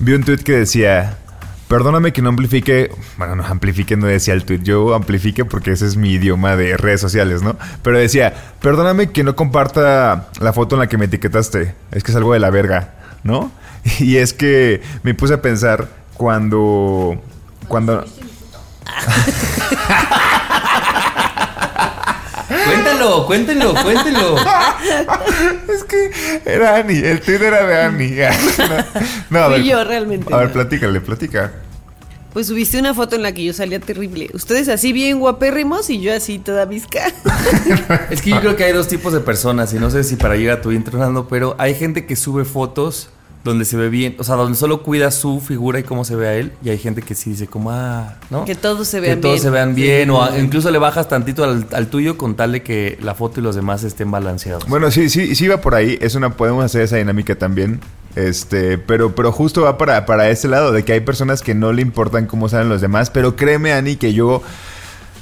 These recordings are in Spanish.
Vi un tweet que decía, perdóname que no amplifique, bueno, no amplifique no decía el tweet, yo amplifique porque ese es mi idioma de redes sociales, ¿no? Pero decía, perdóname que no comparta la foto en la que me etiquetaste, es que es algo de la verga, ¿no? Y es que me puse a pensar cuando... Cuando... Cuéntalo, cuéntenlo, cuéntenlo. es que era Ani, el tweet era de Ani. no, no, a Fui ver, yo realmente. A ver, no. platícale, platica. Pues subiste una foto en la que yo salía terrible. Ustedes así bien guapérrimos y yo así toda visca. Es que yo creo que hay dos tipos de personas y no sé si para llegar a tu intro, Nando, pero hay gente que sube fotos donde se ve bien, o sea, donde solo cuida su figura y cómo se ve a él, y hay gente que sí dice como, ah, ¿no? Que todos se Que vean todos bien. se vean bien, o a- incluso le bajas tantito al, al tuyo con tal de que la foto y los demás estén balanceados. Bueno, sí, sí, sí va por ahí. Es una, podemos hacer esa dinámica también. Este, pero, pero justo va para, para ese lado, de que hay personas que no le importan cómo salen los demás. Pero créeme, Ani, que yo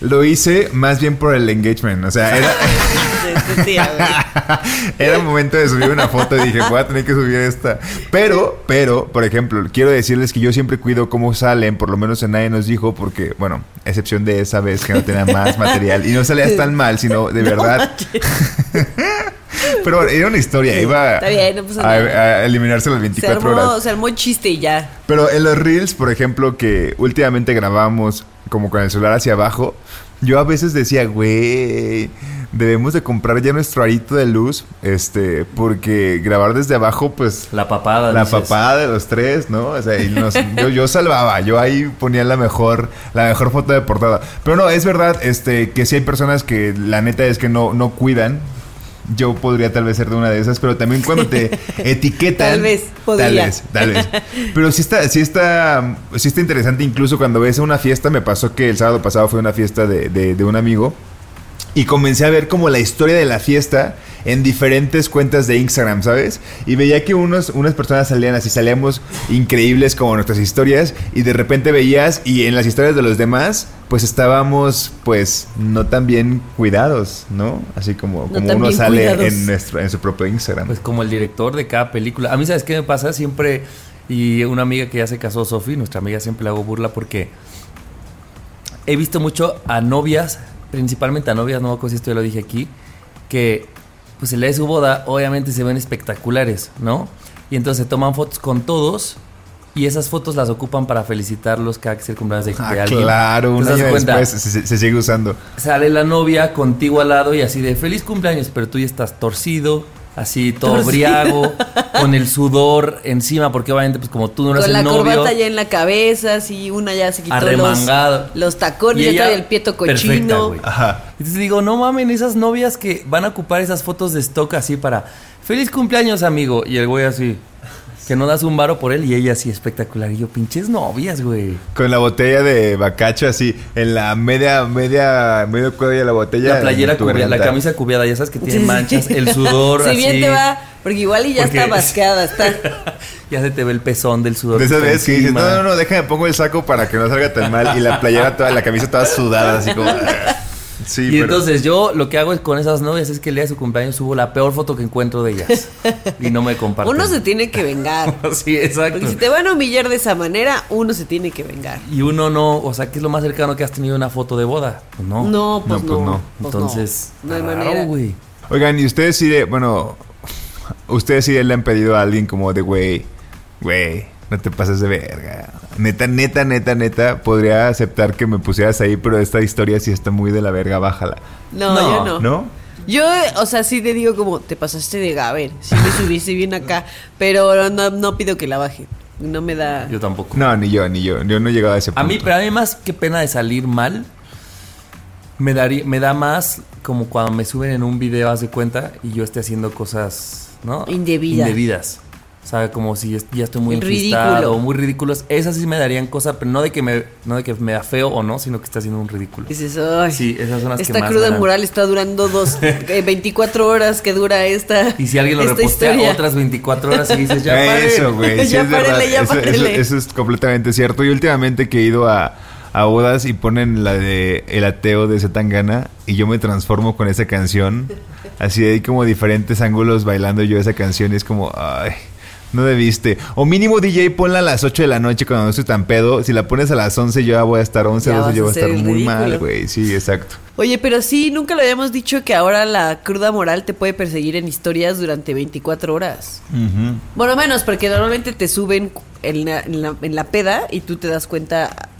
lo hice más bien por el engagement. O sea, era, era momento de subir una foto y dije, voy a tener que subir esta. Pero, pero, por ejemplo, quiero decirles que yo siempre cuido cómo salen, por lo menos en nadie nos dijo, porque, bueno, excepción de esa vez que no tenía más material y no salías tan mal, sino de verdad. Pero era una historia, iba Está bien, no pasa a, nada. a eliminarse las Se 24 armó, horas. se armó chiste y ya. Pero en los reels, por ejemplo, que últimamente grabamos como con el celular hacia abajo, yo a veces decía, güey, debemos de comprar ya nuestro arito de luz, este, porque grabar desde abajo, pues la papada. la dices. papada de los tres, ¿no? O sea, y nos- yo, yo salvaba, yo ahí ponía la mejor, la mejor foto de portada. Pero no, es verdad, este, que sí hay personas que la neta es que no, no cuidan. Yo podría tal vez ser de una de esas, pero también cuando te etiquetan. Tal vez, podría. Tal vez, tal vez. Pero sí está, sí está, sí está interesante. Incluso cuando ves una fiesta, me pasó que el sábado pasado fue una fiesta de, de- de un amigo. Y comencé a ver como la historia de la fiesta en diferentes cuentas de Instagram, ¿sabes? Y veía que unos, unas personas salían así, salíamos increíbles como nuestras historias y de repente veías y en las historias de los demás pues estábamos pues no tan bien cuidados, ¿no? Así como, No como uno sale cuidados. en, nuestro, en su propio Instagram. Pues como el director de cada película. A mí, ¿sabes qué me pasa? Siempre, y una amiga que ya se casó, Sofi, nuestra amiga, siempre le hago burla porque he visto mucho a novias, principalmente a novias, no me si esto ya lo dije aquí, que pues el día de su boda obviamente se ven espectaculares, ¿no? Y entonces se toman fotos con todos y esas fotos las ocupan para felicitarlos cada que es el cumpleaños de, Ah, de alguien. claro, un año después se, se- se sigue usando. Sale la novia contigo al lado y así de feliz cumpleaños, pero tú ya estás torcido, así todo Torcido. briago, con el sudor encima, porque obviamente pues como tú no eres Con el la novio, corbata ya en la cabeza, así una ya se quitó los, arremangado. los tacones, Y ya trae el pieto cochino. Ajá. Entonces digo, no mamen, esas novias que van a ocupar esas fotos de stock así para feliz cumpleaños, amigo. Y el güey así, que no das un varo por él y ella así espectacular. Y yo, pinches novias, güey. Con la botella de bacacho así, en la media, media, medio cuello de la botella. La playera cubiada, la camisa cubiada, ya sabes que tiene Sí, sí. manchas, el sudor Si así. bien te va, porque igual y ya Porque- está basqueada, está. ya se te ve el pezón del sudor. De esas está veces que dices, no, no, no, déjame pongo el saco para que no salga tan mal. Y la playera toda, la camisa toda sudada, así como. Sí, Y pero- entonces yo lo que hago es con esas novias es que el día de su cumpleaños subo la peor foto que encuentro de ellas. y no me comparten. Uno se tiene que vengar. sí, exacto. Porque si te van a humillar de esa manera, uno se tiene que vengar. Y uno no, o sea, ¿qué es lo más cercano que has tenido una foto de boda? Pues no. No, pues No, no. pues no. pues Entonces, no, no hay raro, manera. güey. Oigan, y ustedes sí, de- bueno, ustedes sí le han pedido a alguien como de, güey, güey, No te pases de verga. Neta, neta, neta, neta. Podría aceptar que me pusieras ahí, pero esta historia sí está muy de la verga. Bájala. No, No, yo no. ¿No? Yo, o sea, sí te digo como, te pasaste de Gaber, sí me subiste bien acá, pero no, no pido que la baje. No me da... Yo tampoco. No, ni yo, ni yo. Yo no he llegado a ese punto. A mí, pero a mí más que pena de salir mal, me, daría, me da más como cuando me suben en un video, haz de cuenta, y yo esté haciendo cosas, ¿no? Indebidas. Indebidas. O sea, como si ya estoy muy Ridículo. enfiestado o muy ridículos. Esas sí me darían cosas, pero no de que me, no de que me da feo o no, sino que está haciendo un ridículo. Dices, ay, Sí, esas son las que esta más cruda mural está durando dos, eh, 24 horas que dura esta Y si alguien lo repostea historia. otras 24 horas y dices, ya pare. Eso, güey. sí Ya es párele, ya Eso- eso- párele. Eso, es completamente cierto. Y últimamente que he ido a, a bodas y ponen la de El ateo de Zetangana y yo me transformo con esa canción. Así hay como diferentes ángulos bailando yo esa canción y es como, ay. No debiste. O mínimo DJ ponla a las 8 de la noche cuando no estoy tan pedo. Si la pones a las 11 yo ya voy a estar 11, Ya 12 vas yo voy a estar muy ridículo. mal, güey. Sí, exacto. Oye, pero sí, nunca lo habíamos dicho que ahora la cruda moral te puede perseguir en historias durante 24 horas. Bueno, menos, porque normalmente te suben en la, en la- en la peda y tú te das cuenta,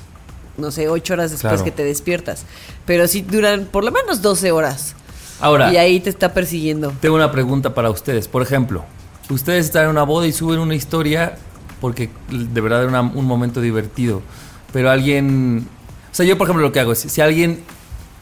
no sé, 8 horas después Claro. que te despiertas. Pero sí duran por lo menos 12 horas. Ahora, Y ahí te está persiguiendo. Tengo una pregunta para ustedes. Por ejemplo, ustedes están en una boda y suben una historia porque de verdad era una- un momento divertido. Pero alguien... O sea, yo por ejemplo lo que hago es, si alguien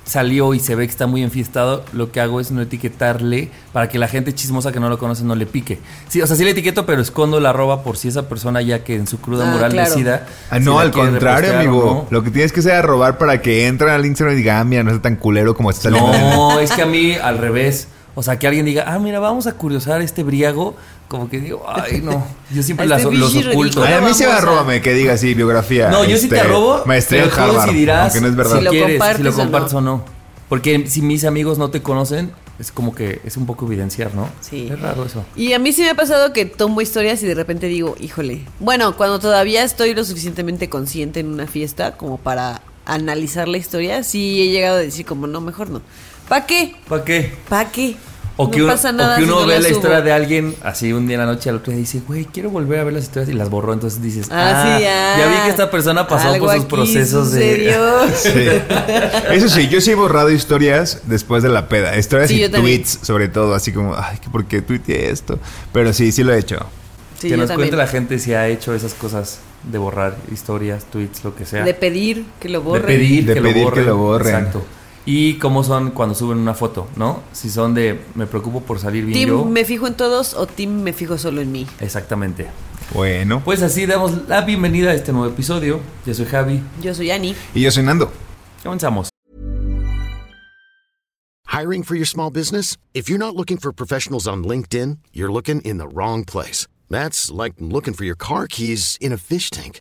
salió y se ve que está muy enfiestado, lo que hago es no etiquetarle para que la gente chismosa que no lo conoce no le pique. Sí, o sea, sí le etiqueto, pero escondo la arroba por si esa persona ya que en su cruda Ah, moral claro. decida. Ah, no, al contrario, amigo. no. Lo que tienes que hacer es robar para que entren al Instagram y digan, ah, mira, no está tan culero como está. No, es que a mí al revés. O sea, que alguien diga, ah, mira, vamos a curiosar este briago. Como que digo, ay, no. Yo siempre las- este los oculto. Ay, a mí se va vamos a- róbame que diga así, biografía. No, yo sí te este, robo. Maestría pero tú decidirás no es verdad. si lo quieres, si compartes lo o no. compartes o no. Porque si mis amigos no te conocen, es como que es un poco evidenciar, ¿no? Sí. Es raro eso. Y a mí sí me ha pasado que tomo historias y de repente digo, híjole. Bueno, cuando todavía estoy lo suficientemente consciente en una fiesta como para analizar la historia, sí he llegado a decir como, no, mejor no. ¿Para qué? ¿Para qué? ¿Para qué? O que, no uno, pasa o nada que si uno no ve la subo. historia de alguien así un día en la noche al otro día dice, güey, quiero volver a ver las historias y las borró. Entonces dices, Ah, ah, sí, ah, ya vi que esta persona pasó algo por sus aquí procesos de. Sí. Eso sí, yo sí he borrado historias después de la peda. Historias Sí, y tweets, sobre todo, así como, ay, que ¿por qué tuiteé esto? Pero sí, sí lo he hecho. Sí, que nos también. cuente la gente si ha hecho esas cosas de borrar historias, tweets, lo que sea. De pedir que lo De borren. pedir, De que, pedir lo que lo borren. Exacto. Y cómo son cuando suben una foto, ¿no? Si son de me preocupo por salir bien ¿Team yo. me fijo en todos o team me fijo solo en mí? Exactamente. Bueno. Pues así damos la bienvenida a este nuevo episodio. Yo soy Javi. Yo soy Ani. Y yo soy Nando. Comenzamos. Hiring for your small business? If you're not looking for professionals on LinkedIn, you're looking in the wrong place. That's like looking for your car keys in a fish tank.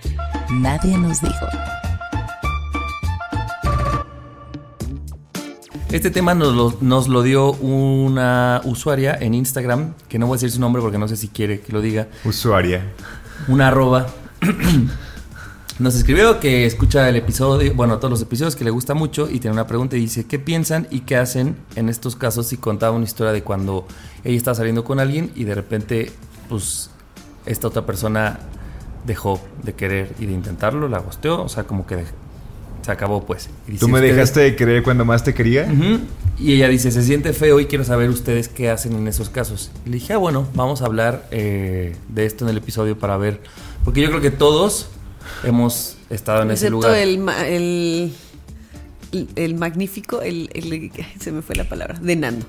Nadie nos dijo. Este tema nos lo, nos lo dio una usuaria en Instagram, que no voy a decir su nombre porque no sé si quiere que lo diga. Usuaria. una arroba. Nos escribió que escucha el episodio, bueno, todos los episodios, que le gusta mucho y tiene una pregunta y dice, ¿qué piensan y qué hacen en estos casos si contaba una historia de cuando ella está saliendo con alguien y de repente, pues, esta otra persona dejó de querer y de intentarlo, la gosteó, o sea, como que se acabó, pues. Y dice, ¿Tú me "Ustedes- dejaste de creer cuando más te quería? Y ella dice, se siente feo y quiero saber ustedes qué hacen en esos casos. Y le dije, ah, bueno, vamos a hablar eh, de esto en el episodio para ver. Porque yo creo que todos hemos estado en ese lugar. el, el, el, magnífico, el, el- se me fue la palabra, de Nando.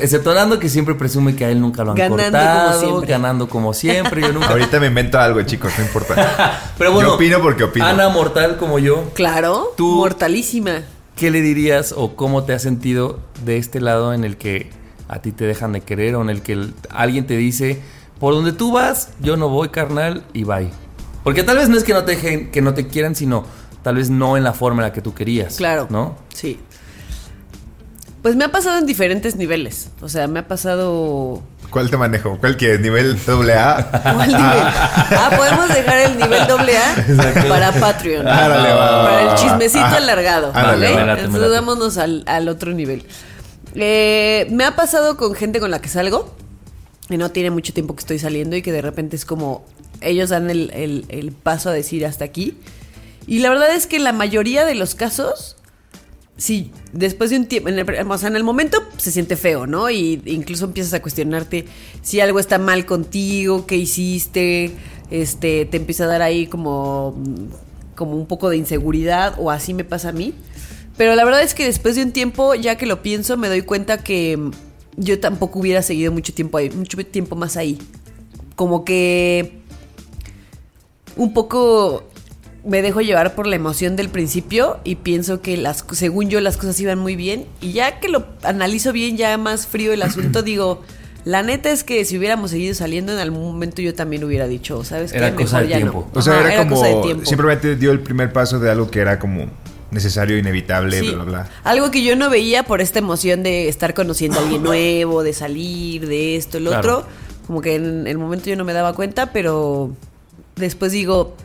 Excepto Nando, que siempre presume que a él nunca lo han Ganando cortado, como siempre. ganando como siempre. Yo nunca... Ahorita me invento algo, chicos, no importa. Pero bueno, Yo opino porque opino. Ana Mortal como yo, Claro, Tú- mortalísima. ¿qué le dirías o cómo te has sentido de este lado en el que a ti te dejan de querer o en el que el- alguien te dice por donde tú vas, yo no voy, carnal, y bye. Porque tal vez no es que no te dejen, que no te quieran, sino tal vez no en la forma en la que tú querías. Claro. ¿No? Sí. Pues me ha pasado en diferentes niveles. O sea, me ha pasado. ¿Cuál te manejo? ¿Cuál quieres? ¿Nivel doble A? ¿Cuál nivel? Ah, podemos dejar el nivel doble A para Patreon. Árale, va, va, para el chismecito Ah, alargado. me Entonces vámonos al, al otro nivel. Eh, me ha pasado con gente con la que salgo y no tiene mucho tiempo que estoy saliendo y que de repente es como ellos dan el, el- el paso a decir hasta aquí. Y la verdad es que la mayoría de los casos, si después de un tiempo, en el, o sea, en el momento se siente feo, ¿no? Y incluso empiezas a cuestionarte si algo está mal contigo, qué hiciste, este, te empieza a dar ahí como, como un poco de inseguridad, o así me pasa a mí. Pero la verdad es que después de un tiempo, ya que lo pienso, me doy cuenta que yo tampoco hubiera seguido mucho tiempo ahí, mucho tiempo más ahí. Como que un poco me dejo llevar por la emoción del principio y pienso que las según yo las cosas iban muy bien y ya que lo analizo bien ya más frío el asunto digo la neta es que si hubiéramos seguido saliendo en algún momento yo también hubiera dicho sabes qué? Era cosa Mejor de ya tiempo. no O sea, Ajá, era, como. cosa de tiempo. Simplemente dio el primer paso de algo que era como necesario, inevitable, Sí. bla, bla, bla. Algo que yo no veía por esta emoción de estar conociendo a alguien nuevo, de salir, de esto, el Claro. otro. Como que en el momento yo no me daba cuenta, pero después digo,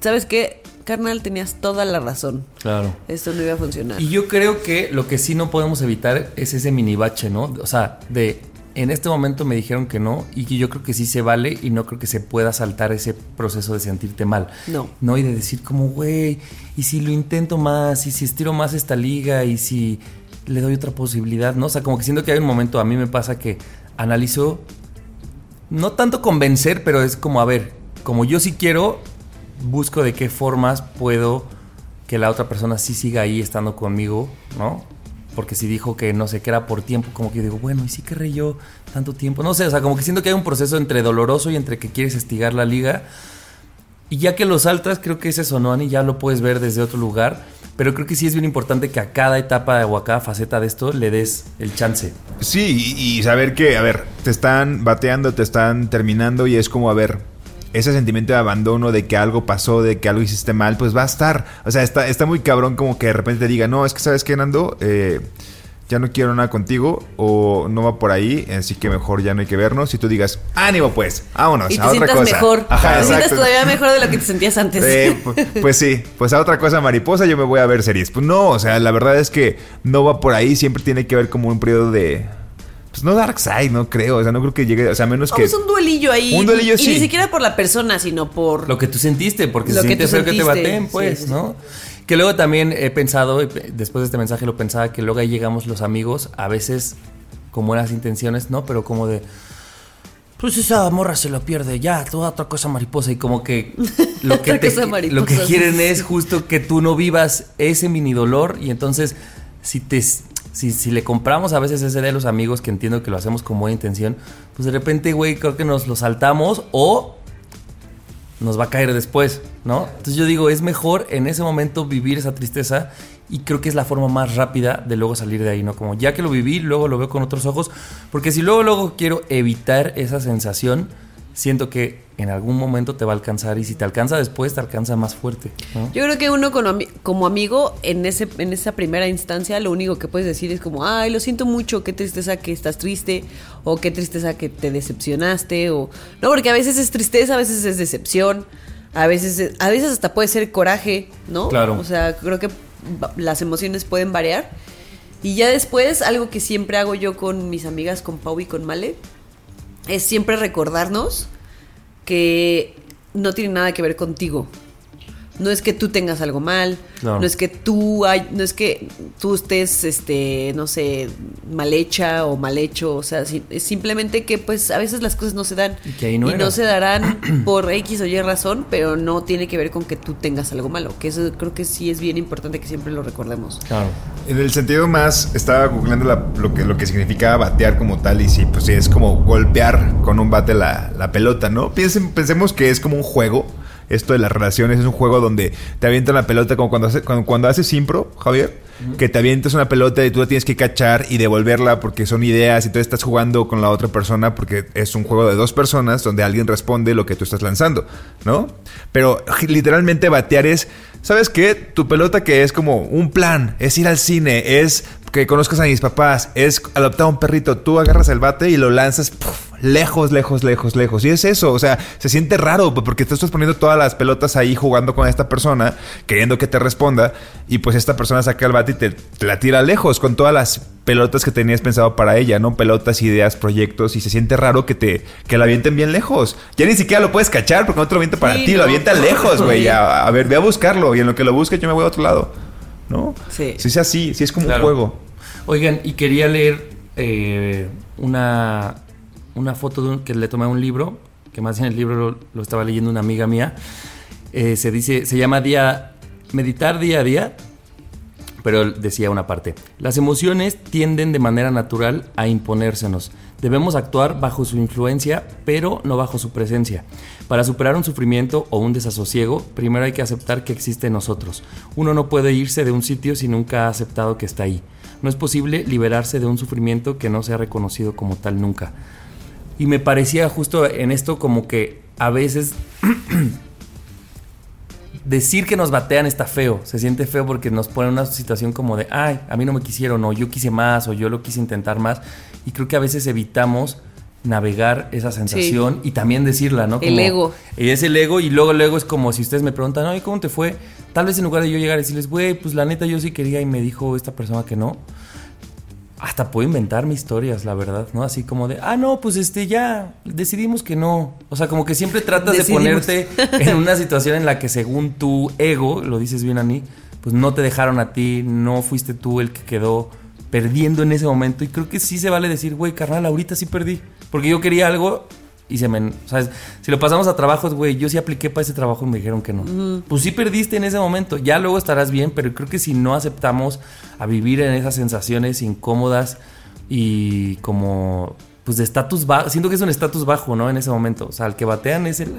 ¿sabes qué? Carnal, tenías toda la razón. Claro. Esto no iba a funcionar. Y yo creo que lo que sí no podemos evitar es ese mini bache, ¿no? O sea, de en este momento me dijeron que no y que yo creo que sí se vale y no creo que se pueda saltar ese proceso de sentirte mal. No. No, y de decir como, güey, y si lo intento más, y si estiro más esta liga, y si le doy otra posibilidad, ¿no? O sea, como que siento que hay un momento, a mí me pasa que analizo, no tanto convencer, pero es como, a ver, como yo sí quiero, busco de qué formas puedo que la otra persona sí siga ahí estando conmigo, ¿no? Porque si dijo que no sé, que era por tiempo, como que digo, bueno, ¿y sí querré yo tanto tiempo? No sé, o sea, como que siento que hay un proceso entre doloroso y entre que quieres estigar la liga. Y ya que lo saltas, creo que es eso, ¿no, Ani? Ya lo puedes ver desde otro lugar. Pero creo que sí es bien importante que a cada etapa o a cada faceta de esto le des el chance. Sí, y saber que, a ver, te están bateando, te están terminando y es como, a ver, ese sentimiento de abandono, de que algo pasó, de que algo hiciste mal, pues va a estar. O sea, está, está muy cabrón como que de repente te diga, no, es que sabes qué, Nando, Eh, ya no quiero nada contigo o no va por ahí, así que mejor ya no hay que vernos. Y tú digas, ánimo pues, vámonos, y te a otra sientas cosa. mejor. Ajá, te sientas todavía mejor de lo que te sentías antes. Eh, pu- pues sí, pues a otra cosa mariposa yo me voy a ver series. Pues no, o sea, la verdad es que no va por ahí, siempre tiene que haber como un periodo de... Pues no Dark Side, no creo, o sea, no creo que llegue, o sea, a menos que... Vamos un duelillo ahí. Un duelillo, y sí. ni siquiera por la persona, sino por. Lo que tú sentiste, porque Lo se que tú feo que te sentiste, baten, pues, sí, sí, ¿no? Que luego también he pensado, y pe- después de este mensaje lo pensaba, que luego ahí llegamos los amigos, a veces con buenas intenciones, ¿no? Pero como de, pues esa morra se lo pierde, ya, toda otra cosa mariposa. Y como que lo que, Otra te- cosa mariposa, lo que quieren es justo que tú no vivas ese mini dolor. Y entonces, si te... Si, si le compramos a veces ese de los amigos, que entiendo que lo hacemos con buena intención, pues de repente, güey, creo que nos lo saltamos o nos va a caer después, ¿no? Entonces yo digo, es mejor en ese momento vivir esa tristeza y creo que es la forma más rápida de luego salir de ahí, ¿no? Como ya que lo viví, luego lo veo con otros ojos, porque si luego luego quiero evitar esa sensación, siento que en algún momento te va a alcanzar y si te alcanza después te alcanza más fuerte, ¿no? Yo creo que uno como amigo, en, ese, en esa primera instancia, lo único que puedes decir es como, ay, lo siento mucho, qué tristeza que estás triste, o qué tristeza que te decepcionaste, o... No, porque a veces es tristeza, a veces es decepción, a veces, es- a veces hasta puede ser coraje, ¿no? Claro. O sea, creo que las emociones pueden variar. Y ya después, algo que siempre hago yo con mis amigas, con Pau y con Male, es siempre recordarnos que no tiene nada que ver contigo. No es que tú tengas algo mal, no es que tú hay, no es que tú estés este, no sé, mal hecha o mal hecho, o sea, si- es simplemente que pues a veces las cosas no se dan Y que ahí no se darán por X o Y razón, pero no tiene que ver con que tú tengas algo malo, que eso creo que sí es bien importante que siempre lo recordemos. Claro. En el sentido más, estaba googleando la- lo, que, lo que significaba batear como tal y sí, pues sí, es como golpear con un bate la, la pelota, ¿no? Piensen, pensemos que es como un juego. Esto de las relaciones es un juego donde te avientan la pelota como cuando, hace- cuando, cuando haces impro, Javier. que te avientas una pelota y tú la tienes que cachar y devolverla porque son ideas y tú estás jugando con la otra persona porque es un juego de dos personas donde alguien responde lo que tú estás lanzando, ¿no? Pero literalmente batear es, ¿sabes qué? Tu pelota que es como un plan, es ir al cine, es que conozcas a mis papás, es adoptar un perrito, tú agarras el bate y lo lanzas lejos, lejos, lejos, lejos. Y es eso, o sea, se siente raro porque tú estás poniendo todas las pelotas ahí jugando con esta persona, queriendo que te responda, y pues esta persona saca el bate y te, la tira lejos con todas las pelotas que tenías pensado para ella, ¿no? Pelotas, ideas, proyectos, y se siente raro que te que la avienten bien lejos. Ya ni siquiera lo puedes cachar porque no te lo avienta para ti, lo avienta lejos, güey. A, ver, ve a buscarlo y en lo que lo busque yo me voy a otro lado. ¿No? Sí. Si es así, si es como un juego. Oigan, y quería leer eh, una, una foto de un, que le tomé a un libro, que más en el libro lo, estaba leyendo una amiga mía. Eh, se dice, se llama día, meditar día a día, pero decía una parte. Las emociones tienden de manera natural a imponérsenos. Debemos actuar bajo su influencia, pero no bajo su presencia. Para superar un sufrimiento o un desasosiego, primero hay que aceptar que existe en nosotros. Uno no puede irse de un sitio si nunca ha aceptado que está ahí. No es posible liberarse de un sufrimiento que no se ha reconocido como tal nunca. Y me parecía justo en esto como que a veces decir que nos batean está feo, se siente feo porque nos pone en una situación como de, ay, a mí no me quisieron, o yo quise más, o yo lo quise intentar más. Y creo que a veces evitamos navegar esa sensación y también decirla, ¿no? el ego. Y es el ego y luego luego es como si ustedes me preguntan, ay, ¿cómo te fue? Tal vez en lugar de yo llegar y decirles, güey, pues la neta yo sí quería y me dijo esta persona que no. Hasta puedo inventar mis historias, la verdad, ¿no? Así como de, ah, no, pues este, ya decidimos que no. O sea, como que siempre tratas de ponerte en una situación en la que según tu ego, lo dices bien a mí, pues no te dejaron a ti, no fuiste tú el que quedó perdiendo en ese momento. Y creo que sí se vale decir, güey, carnal, ahorita sí perdí. Porque yo quería algo y se me. ¿Sabes? Si lo pasamos a trabajos, güey, yo sí apliqué para ese trabajo y me dijeron que no. Pues sí perdiste en ese momento. Ya luego estarás bien, pero creo que si no aceptamos a vivir en esas sensaciones incómodas y como. Pues de estatus bajo. Siento que es un estatus bajo, ¿no? En ese momento. O sea, el que batean es el.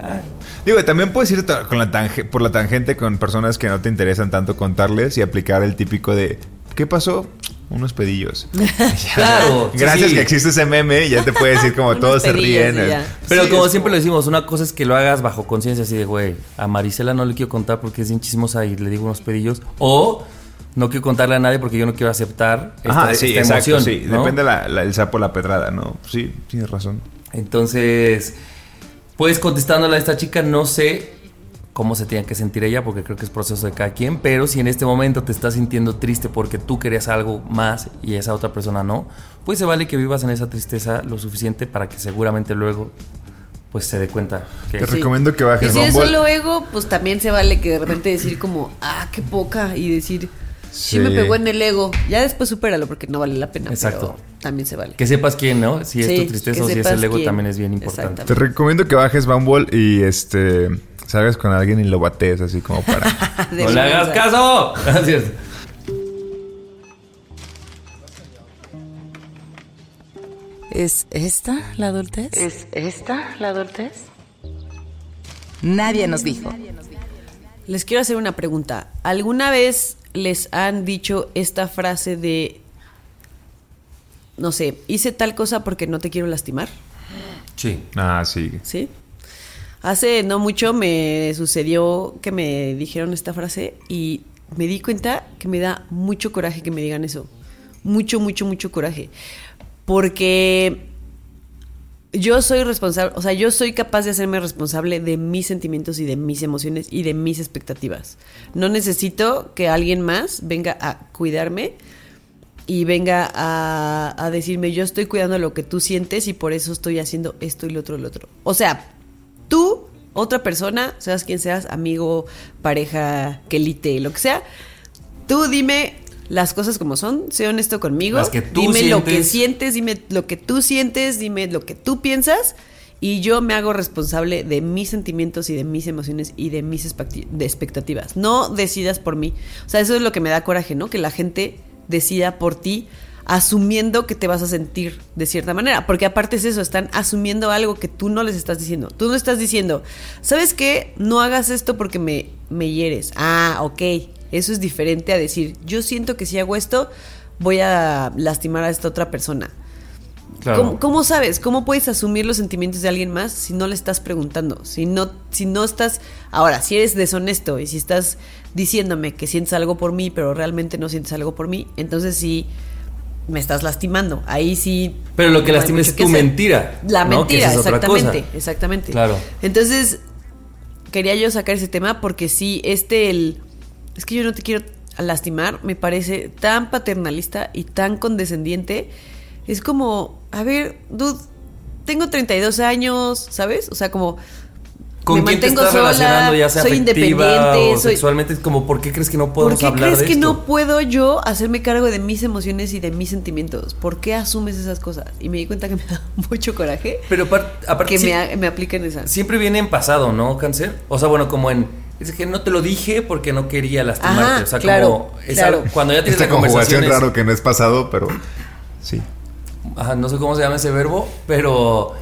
Digo, también puedes ir con la por la tangente con personas que no te interesan tanto contarles y aplicar el típico de. ¿Qué pasó? Unos pedillos. claro. Gracias que existe ese meme, ya te puede decir como todos se ríen. Pero como siempre lo decimos, una cosa es que lo hagas bajo conciencia, así de, güey, a Marisela no le quiero contar porque es bien chismosa y le digo unos pedillos. O no quiero contarle a nadie porque yo no quiero aceptar esta, sí, emoción. Sí, depende la, el sapo la pedrada, ¿no? Sí, tienes razón. Entonces, pues contestándole a esta chica, no sé cómo se tiene que sentir ella, porque creo que es proceso de cada quien, pero si en este momento te estás sintiendo triste porque tú querías algo más y esa otra persona no, pues se vale que vivas en esa tristeza lo suficiente para que seguramente luego pues se dé cuenta. Que Te recomiendo que bajes. Y si es solo ego, pues también se vale que de repente decir como, ah, qué poca, y decir, sí, me pegó en el ego. Ya después supéralo porque no vale la pena. Exacto. también se vale. Que sepas quién, ¿no? Si es tu tristeza o si es el ego también es bien importante. Te recomiendo que bajes Bumble y este salgas con alguien y lo batees así como para... ¡No le hagas caso! Gracias. ¿Es esta la adultez? ¿Es esta la adultez? Nadie nos dijo. Les quiero hacer una pregunta. ¿Alguna vez les han dicho esta frase de, no sé, hice tal cosa porque no te quiero lastimar? Sí. Ah, sí. ¿Sí? Hace no mucho me sucedió que me dijeron esta frase y me di cuenta que me da mucho coraje que me digan eso. Mucho, mucho, mucho coraje. Porque yo soy responsable, o sea, yo soy capaz de hacerme responsable de mis sentimientos y de mis emociones y de mis expectativas. No necesito que alguien más venga a cuidarme y venga a, decirme yo estoy cuidando lo que tú sientes y por eso estoy haciendo esto y lo otro y lo otro. O sea, tú, otra persona, seas quien seas, amigo, pareja, quelite, lo que sea, tú dime las cosas como son, sé honesto conmigo, dime lo que sientes, dime lo que tú sientes, dime lo que tú piensas y yo me hago responsable de mis sentimientos y de mis emociones y de mis expectativas. No decidas por mí. O sea, eso es lo que me da coraje, ¿no? Que la gente decida por ti asumiendo que te vas a sentir de cierta manera, porque aparte es eso, están asumiendo algo que tú no les estás diciendo. Tú no estás diciendo, ¿sabes qué? No hagas esto porque me, me hieres. Ah, ok. Eso es diferente a decir, yo siento que si hago esto, voy a lastimar a esta otra persona. Claro. ¿Cómo, cómo sabes? ¿Cómo puedes asumir los sentimientos de alguien más si no le estás preguntando? Si no, si no estás. Ahora, si eres deshonesto y si estás diciéndome que sientes algo por mí, pero realmente no sientes algo por mí, entonces sí me estás lastimando. Ahí sí. Pero lo que no lastima es tu mentira, La mentira, es exactamente. Exactamente. Claro. Entonces, quería yo sacar ese tema porque sí, este, el. Es que yo no te quiero lastimar, me parece tan paternalista y tan condescendiente. Es como, a ver, dude, tengo 32 años, ¿sabes? O sea, como. ¿Con me quién te estás sola, relacionando, ya sea soy afectiva independiente, o soy- sexualmente? Es como, ¿por qué crees que no ¿Por podemos qué hablar crees de que esto? no puedo yo hacerme cargo de mis emociones y de mis sentimientos? ¿Por qué asumes esas cosas? Y me di cuenta que me da mucho coraje Pero apar- aparte, que sí- me, me apliquen esas. siempre viene en pasado, ¿no, Cáncer? O sea, bueno, como en... Es que no te lo dije porque no quería lastimarte. Ajá, o sea, claro, como... esa- claro. Cuando ya tienes Esta la conjugación conversación... raro que no es pasado, pero sí. Ajá, no sé cómo se llama ese verbo, pero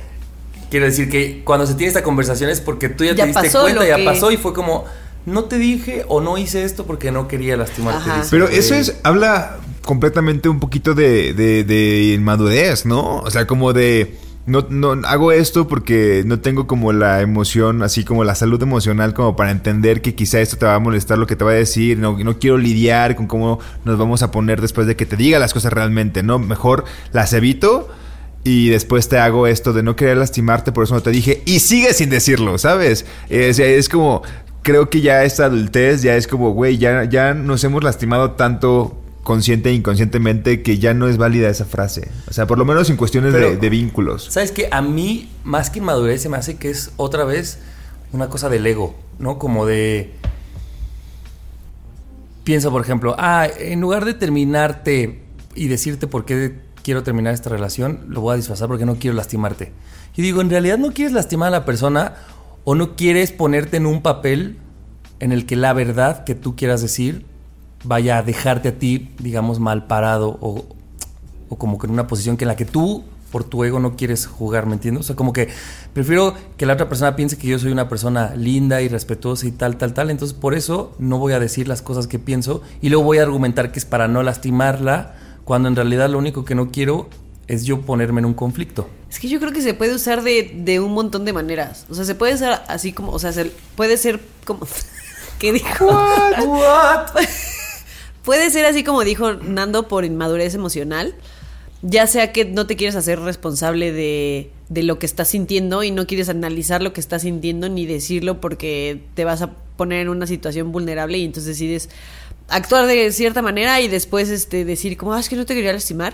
quiero decir que cuando se tiene esta conversación es porque tú ya, Ya te diste cuenta, ya que- pasó y fue como, no te dije o no hice esto porque no quería lastimarte. Pero eso es, habla completamente un poquito de, de, de inmadurez, ¿no? O sea, como de, no, no, hago esto porque no tengo como la emoción, así como la salud emocional como para entender que quizá esto te va a molestar lo que te va a decir, no, no quiero lidiar con cómo nos vamos a poner después de que te diga las cosas realmente, ¿no? Mejor las evito. Y después te hago esto de no querer lastimarte, por eso no te dije. Y sigue sin decirlo, ¿sabes? Es, es como, creo que ya esta adultez ya es como, güey, ya, ya nos hemos lastimado tanto consciente e inconscientemente que ya no es válida esa frase. O sea, por lo menos en cuestiones de, Pero- de vínculos. ¿Sabes qué? A mí, más que inmadurez, se me hace que es otra vez una cosa del ego, ¿no? Como de... Pienso, por ejemplo, ah, en lugar de terminarte y decirte por qué quiero terminar esta relación, lo voy a disfrazar porque no quiero lastimarte. Y digo, en realidad no quieres lastimar a la persona o no quieres ponerte en un papel en el que la verdad que tú quieras decir vaya a dejarte a ti, digamos, mal parado o, o como que en una posición que en la que tú, por tu ego, no quieres jugar, ¿me entiendes? O sea, como que prefiero que la otra persona piense que yo soy una persona linda y respetuosa y tal, tal, tal. Entonces, por eso no voy a decir las cosas que pienso y luego voy a argumentar que es para no lastimarla, cuando en realidad lo único que no quiero es yo ponerme en un conflicto. Es que yo creo que se puede usar de, de un montón de maneras. O sea, se puede usar así como, o sea, se- puede ser como... ¿Qué dijo? puede ser así como dijo Nando por inmadurez emocional. Ya sea que no te quieres hacer responsable de, de lo que estás sintiendo y no quieres analizar lo que estás sintiendo ni decirlo porque te vas a poner en una situación vulnerable y entonces decides actuar de cierta manera y después este decir como, ah, es que no te quería lastimar.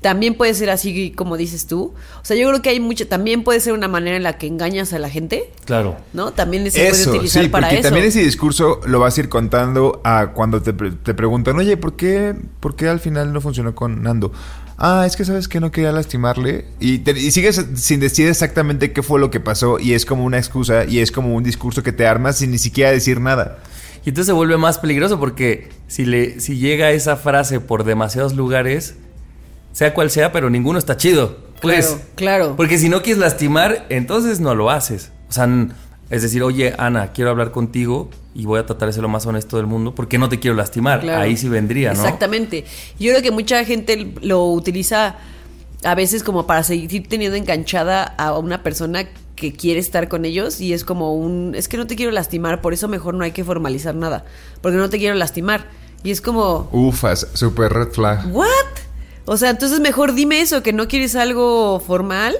También puede ser así como dices tú. O sea, yo creo que hay mucho, también puede ser una manera en la que engañas a la gente, Claro. ¿no? También se puede Eso, utilizar sí, para porque eso. también ese discurso lo vas a ir contando a cuando te, te preguntan, oye, ¿por qué, ¿por qué al final no funcionó con Nando? Ah, es que sabes que no quería lastimarle. Y, te- y sigues sin decir exactamente qué fue lo que pasó. Y es como una excusa y es como un discurso que te armas sin ni siquiera decir nada. Y entonces se vuelve más peligroso porque si, le, si llega esa frase por demasiados lugares, sea cual sea, pero ninguno está chido. Pues, Claro, claro. Porque si no quieres lastimar, entonces no lo haces. O sea, es decir, oye, Ana, quiero hablar contigo y voy a tratar de ser lo más honesto del mundo porque no te quiero lastimar. Claro. Ahí sí vendría, ¿no? Exactamente. Yo creo que mucha gente lo utiliza a veces como para seguir teniendo enganchada a una persona que quiere estar con ellos y es como un, es que no te quiero lastimar, por eso mejor no hay que formalizar nada, porque no te quiero lastimar. Y es como, Ufas, super red flag. ¿what? O sea, entonces mejor dime eso, que no quieres algo formal.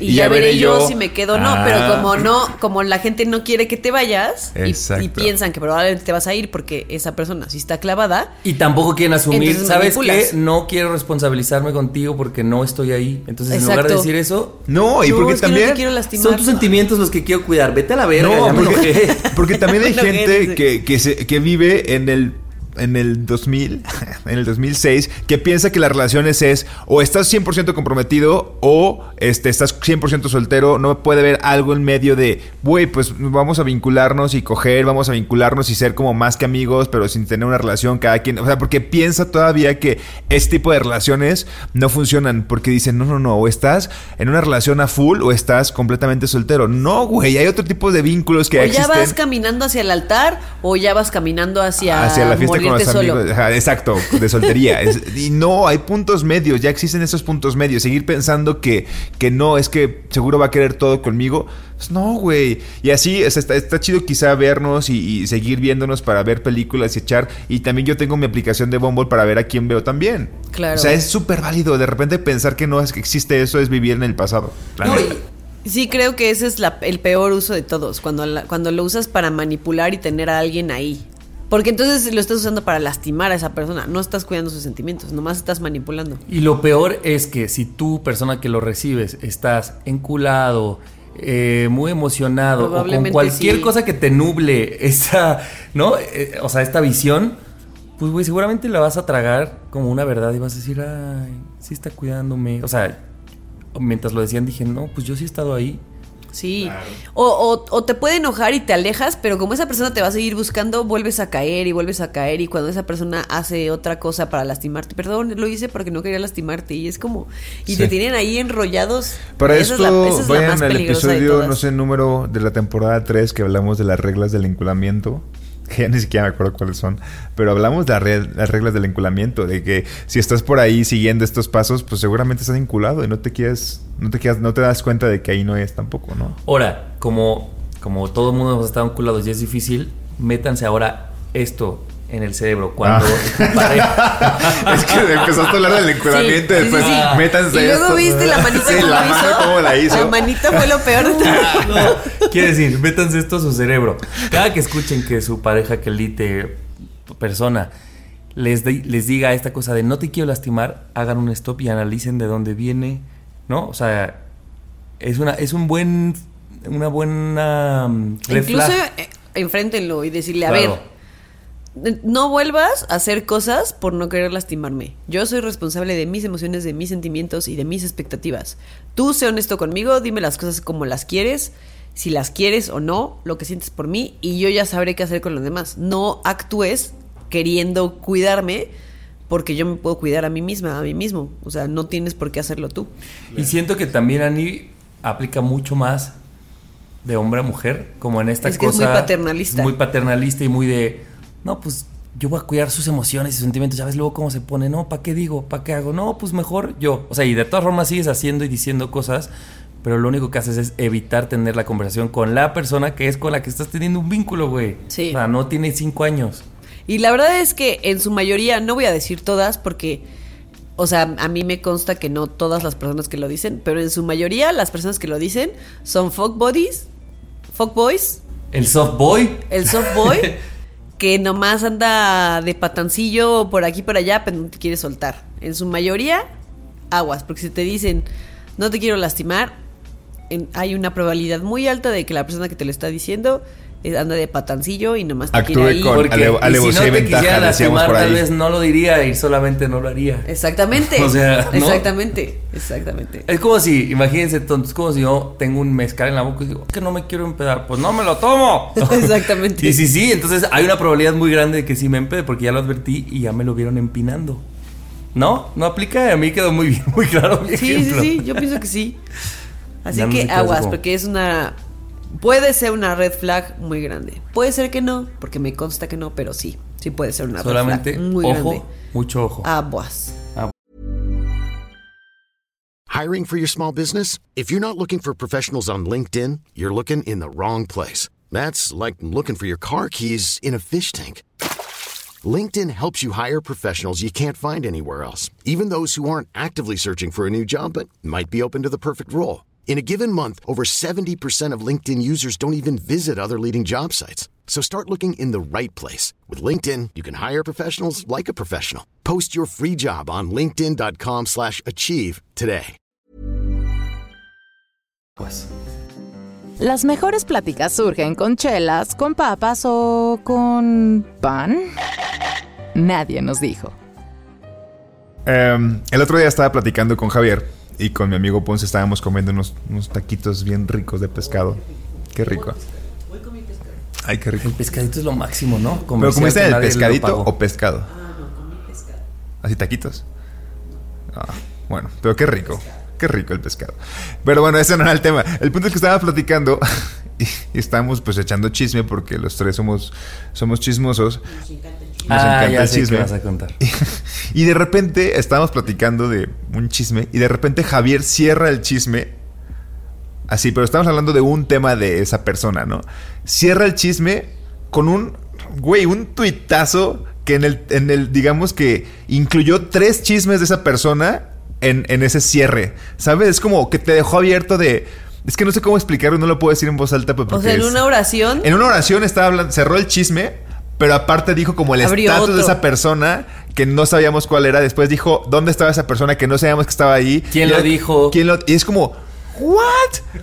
Y, Y ya ya veré yo yo. si me quedo o no, Ah. pero como no, como la gente no quiere que te vayas y- y, piensan que probablemente te vas a ir porque esa persona sí está clavada, Y tampoco quieren asumir, ¿sabes qué? No quiero responsabilizarme contigo porque no estoy ahí. Entonces, en lugar de decir eso, No, y No, porque es que no también... te quiero lastimar. son tus sentimientos los que quiero cuidar. Vete a la verga, No, ya me porque, enojé. porque también hay gente gente. que, que, se- que vive en el en el 2000, en el 2006, que piensa que las relaciones es o estás 100% comprometido o este, estás 100% soltero. No puede haber algo en medio de, güey, pues vamos a vincularnos y coger, vamos a vincularnos y ser como más que amigos, pero sin tener una relación cada quien. O sea, porque piensa todavía que este tipo de relaciones no funcionan, porque dicen, no, no, no, o estás en una relación a full o estás completamente soltero. No, güey, hay otro tipo de vínculos que o existen. ya vas caminando hacia el altar o ya vas caminando hacia, hacia la fiesta con los amigos. Ajá, exacto, de soltería. Es- y no, hay puntos medios, ya existen esos puntos medios. Seguir pensando que, que no, es que seguro va a querer todo conmigo. Pues no, güey. Y así es, está, está chido quizá vernos y, y seguir viéndonos para ver películas y echar. Y también yo tengo mi aplicación de Bumble para ver a quién veo también. Claro. O sea, es súper válido. De repente pensar que no es que existe eso es vivir en el pasado. Sí, creo que ese es la- el peor uso de todos, cuando, la- cuando lo usas para manipular y tener a alguien ahí. Porque entonces lo estás usando para lastimar a esa persona, no estás cuidando sus sentimientos, nomás estás manipulando. Y lo peor es que si tú, persona que lo recibes, estás enculado, eh, muy emocionado, o con cualquier sí. cosa que te nuble esa, ¿no? Eh, o sea, esta visión, pues, güey, seguramente la vas a tragar como una verdad y vas a decir, ay, sí está cuidándome. O sea, mientras lo decían dije, no, pues yo sí he estado ahí. Sí. O, o- o te puede enojar y te alejas, pero como esa persona te va a seguir buscando, vuelves a caer y vuelves a caer. Y cuando esa persona hace otra cosa para lastimarte, perdón, lo hice porque no quería lastimarte. Y es como. Y te tienen ahí enrollados. Para Esa esto, es la- esa es la vayan más al peligrosa de episodio, no sé, número de la temporada 3 que hablamos de las reglas del enculamiento. Que ya ni siquiera me acuerdo cuáles son. Pero hablamos de las re- las reglas del enculamiento. De que si estás por ahí siguiendo estos pasos, pues seguramente estás vinculado y no te quieres, no te quieres, no te das cuenta de que ahí no es tampoco, ¿no? Ahora, como, como todo el mundo hemos estado enculados y es difícil, métanse ahora esto en el cerebro. Cuando Ah. es que empezaste a hablar del enculamiento Sí, y después sí, sí. métanse Y luego esto. viste la manita Sí, la lo mano hizo. cómo la hizo. La manita fue lo peor de todo. No, quiere decir, métanse esto a su cerebro. Cada que escuchen que su pareja, que elite persona, les, les diga esta cosa de no te quiero lastimar, hagan un stop y analicen de dónde viene, ¿no? O sea, es una, es un buen, una buena mm, Incluso eh, enfréntenlo y decirle, a Claro. ver, no vuelvas a hacer cosas por no querer lastimarme. Yo soy responsable de mis emociones, de mis sentimientos y de mis expectativas. Tú sé honesto conmigo, dime las cosas como las quieres, si las quieres o no, lo que sientes por mí, y yo ya sabré qué hacer con los demás. No actúes queriendo cuidarme porque yo me puedo cuidar a mí misma, a mí mismo. O sea, no tienes por qué hacerlo tú. Y siento que también Ani aplica mucho más de hombre a mujer, como en esta Es que es cosa. muy paternalista. Muy paternalista y muy de. No, pues yo voy a cuidar sus emociones y sus sentimientos. Ya ves luego cómo se pone. No, ¿para qué digo? ¿Para qué hago? No, pues mejor yo. O sea, y de todas formas sigues haciendo y diciendo cosas, pero lo único que haces es evitar tener la conversación con la persona que es con la que estás teniendo un vínculo, güey. Sí. O sea, no tiene cinco años. Y la verdad es que en su mayoría, no voy a decir todas porque, o sea, a mí me consta que no todas las personas que lo dicen, pero en su mayoría las personas que lo dicen son fuck bodies, fuck boys, El soft boy. el soft boy, que nomás anda de patancillo por aquí por allá, pero no te quiere soltar. En su mayoría, aguas, porque si te dicen no te quiero lastimar, en- hay una probabilidad muy alta de que la persona que te lo está diciendo eh, anda de patancillo y nomás te Actúe quiere ahí. con- Porque ale- y si alevosía no y te ventaja, quisiera lastimar, por tal vez no lo diría y solamente no lo haría. Exactamente. O sea, ¿no? Exactamente, exactamente. Es como si, imagínense, tontos, es como si yo tengo un mezcal en la boca y digo, que no me quiero empedar, pues no me lo tomo. Exactamente. Y sí, sí, entonces hay una probabilidad muy grande de que sí me empede porque ya lo advertí y ya me lo vieron empinando. ¿No? No aplica, a mí quedó muy bien, muy claro mi Sí, sí, sí, yo pienso que sí. Así que aguas, como- porque es una... Puede ser una red flag muy grande. Puede ser que no, porque me consta que no, pero sí. Sí puede ser una Solamente red flag muy ojo, grande. mucho ojo. Aguas. Hiring for your small business? If you're not looking for professionals on LinkedIn, you're looking in the wrong place. That's like looking for your car keys in a fish tank. LinkedIn helps you hire professionals you can't find anywhere else, even those who aren't actively searching for a new job but might be open to the perfect role. In a given month, over 70% of LinkedIn users don't even visit other leading job sites. So start looking in the right place. With LinkedIn, you can hire professionals like a professional. Post your free job on linkedin.com slash achieve today. Pues. Las mejores pláticas surgen con chelas, con papas o con pan. nadie nos dijo. Em, el otro día estaba platicando con Javier y con mi amigo Ponce estábamos comiendo unos, unos taquitos bien ricos de pescado. Qué rico. Ay, qué rico. El pescadito es lo máximo, ¿no? ¿Pero Comercial comiste que el nadie lo pescadito pagó. o pescado? ¿Así taquitos? Ah, bueno, pero qué rico. Qué rico el pescado. Pero bueno, ese no era el tema. El punto es que estábamos platicando y, y estábamos pues echando chisme porque los tres somos, somos chismosos. Nos Ah, encanta ya el sé qué chisme. vas a contar. Y de repente estábamos platicando de un chisme y de repente Javier cierra el chisme. Así, pero estamos hablando de un tema de esa persona, ¿no? Cierra el chisme con un, güey, un tuitazo que en el, en el, digamos que incluyó tres chismes de esa persona en, en ese cierre. ¿Sabes? Es como que te dejó abierto de... Es que no sé cómo explicarlo, no lo puedo decir en voz alta. pues, O porque sea, en es- una oración. en una oración estaba hablando, cerró el chisme, pero aparte dijo como el estatus de esa persona que no sabíamos cuál era. Después dijo dónde estaba esa persona que no sabíamos que estaba ahí. ¿Quién Y lo era- dijo? ¿Quién lo Y es como, ¿what?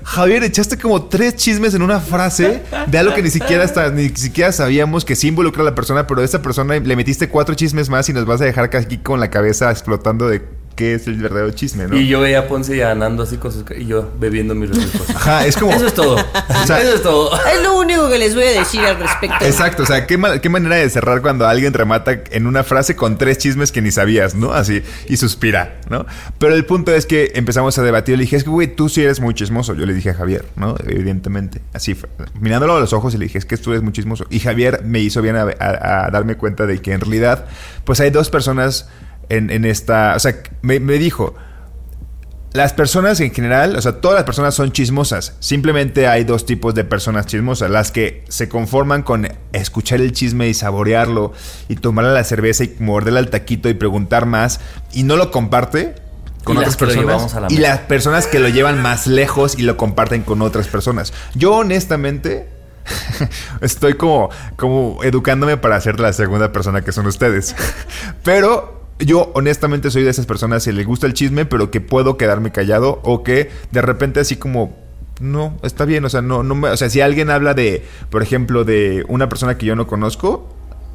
Javier, echaste como tres chismes en una frase de algo que ni siquiera hasta, ni siquiera sabíamos que sí involucra a la persona, pero a esa persona le metiste cuatro chismes más y nos vas a dejar aquí con la cabeza explotando de qué es el verdadero chisme, ¿no? Y yo veía a Ponce y a Nando así con sus... Y yo bebiendo mis refrescos. Ajá, es como. Eso es todo. sea- Eso es todo. Es lo único que les voy a decir al respecto. Exacto, o sea, ¿qué, ma- qué manera de cerrar cuando alguien remata en una frase con tres chismes que ni sabías, ¿no? Así, y suspira, ¿no? Pero el punto es que empezamos a debatir. Le dije, es que, güey, tú sí eres muy chismoso. Yo le dije a Javier, ¿no? Evidentemente. Así, fue. mirándolo a los ojos y le dije, es que tú eres muy chismoso. Y Javier me hizo bien a, a- a darme cuenta de que en realidad, pues hay dos personas en, en esta. O sea, me, me dijo. Las personas en general, o sea, todas las personas son chismosas. Simplemente hay dos tipos de personas chismosas. Las que se conforman con escuchar el chisme y saborearlo y tomarle la cerveza y morderle al taquito y preguntar más y no lo comparte con Y otras personas. la y mesa. las personas que lo llevan más lejos y lo comparten con otras personas. Yo honestamente estoy como, como educándome para ser la segunda persona que son ustedes. Pero yo honestamente soy de esas personas que le gusta el chisme, pero que puedo quedarme callado o que de repente así como no, está bien, o sea, no no me, o sea, si alguien habla de, por ejemplo, de una persona que yo no conozco,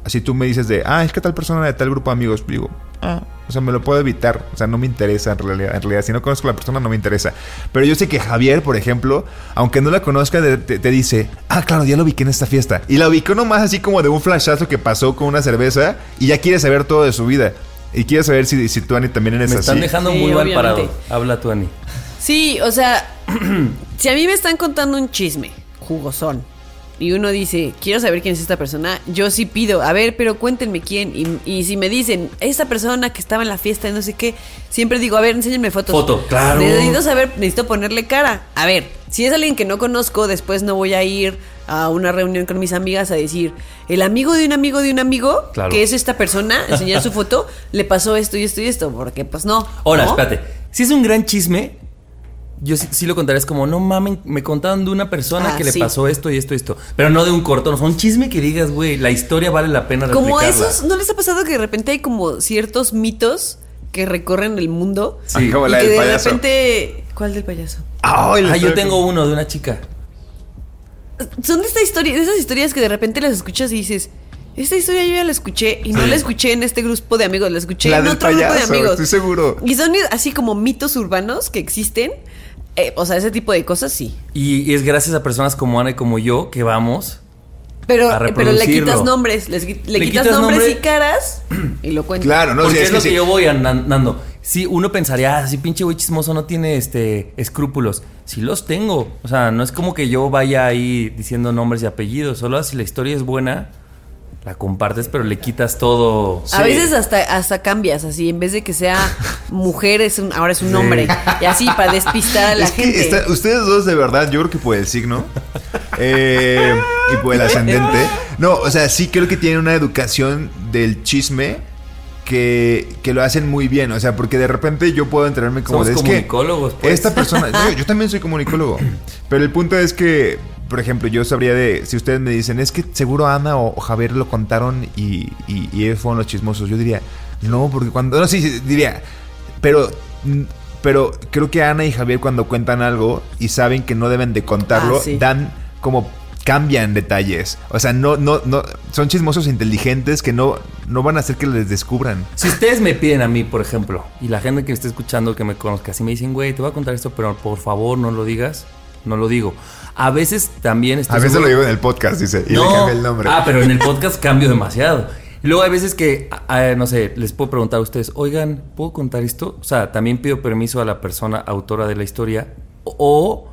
así tú me dices de, ah, es que tal persona de tal grupo de amigos, digo, ah, o sea, me lo puedo evitar, o sea, no me interesa en realidad, en realidad, si no conozco a la persona no me interesa. Pero yo sé que Javier, por ejemplo, aunque no la conozca, te, te dice, ah, claro, ya lo ubiqué en esta fiesta. Y la ubicó nomás así como de un flashazo que pasó con una cerveza y ya quiere saber todo de su vida. Y quiere saber si, si tú, Ani, también eres Me así. están dejando Sí, muy mal parado. Habla tú, Ani. Sí, o sea, si a mí me están contando un chisme, jugosón, y uno dice, quiero saber quién es esta persona, yo sí pido, a ver, pero cuéntenme quién. Y, y si me dicen, esta persona que estaba en la fiesta, no sé qué, siempre digo, a ver, enséñenme fotos. Foto, claro. Necesito saber, necesito ponerle cara. A ver, si es alguien que no conozco, después no voy a ir a una reunión con mis amigas a decir, el amigo de un amigo de un amigo, Claro. que es esta persona, enseñar su foto, le pasó esto y esto y esto, porque pues no. Ahora, ¿no? espérate. Si es un gran chisme, yo sí, sí lo contaré. Es como, no mamen, me contaron de una persona Ah, que le sí. pasó esto y esto y esto. Pero no de un corto. No, un chisme que digas, güey, la historia vale la pena Como esos, ¿no les ha pasado que de repente hay como ciertos mitos que recorren el mundo? Sí. Como y la que del de payaso. repente. ¿Cuál del payaso? Ah, yo tengo uno de una chica. Son de esta historia, de esas historias que de repente las escuchas y dices. Esta historia yo ya la escuché y no Sí. la escuché en este grupo de amigos, la escuché La en otro grupo de amigos. estoy seguro. Y son así como mitos urbanos que existen. Eh, o sea, ese tipo de cosas sí. Y, y es gracias a personas como Ana y como yo que vamos. Pero, A eh, pero le quitas nombres, les le, Le quitas, quitas nombres nombre. y caras y lo cuentas. Claro, no porque es, lo que sí. yo voy andando. Sí, uno pensaría, ah, si pinche güey chismoso no tiene este escrúpulos. Sí los tengo. O sea, no es como que yo vaya ahí diciendo nombres y apellidos. Solo si la historia es buena, la compartes, pero le quitas todo. A veces hasta, hasta cambias, así, en vez de que sea mujer, es un, ahora es un hombre. Y así, para despistar a la es que gente. está- ustedes dos, de verdad, yo creo que por el signo eh, y por el ascendente. No, o sea, sí creo que tienen una educación del chisme que, que lo hacen muy bien. O sea, porque de repente yo puedo enterarme como Somos de. es que comunicólogos, pues. Esta persona. no, yo también soy comunicólogo. Pero el punto es que. Por ejemplo, yo sabría de. Si ustedes me dicen, es que seguro Ana o, o Javier lo contaron y, y, y ellos fueron los chismosos. Yo diría, no, porque cuando. No, sí, sí, diría. Pero. Pero creo que Ana y Javier, cuando cuentan algo y saben que no deben de contarlo, Ah, sí. dan como cambian detalles. O sea, no, no, no. Son chismosos inteligentes que no. No van a hacer que les descubran. Si ustedes me piden a mí, por ejemplo, y la gente que esté escuchando que me conozca, si me dicen, güey, te voy a contar esto, pero por favor no lo digas, no lo digo. A veces también estoy A veces seguro- lo digo en el podcast, dice, y No. le cambia el nombre. Ah, pero en el podcast cambio demasiado. Y luego hay veces que, no sé, les puedo preguntar a ustedes, oigan, ¿puedo contar esto? O sea, también pido permiso a la persona autora de la historia. O,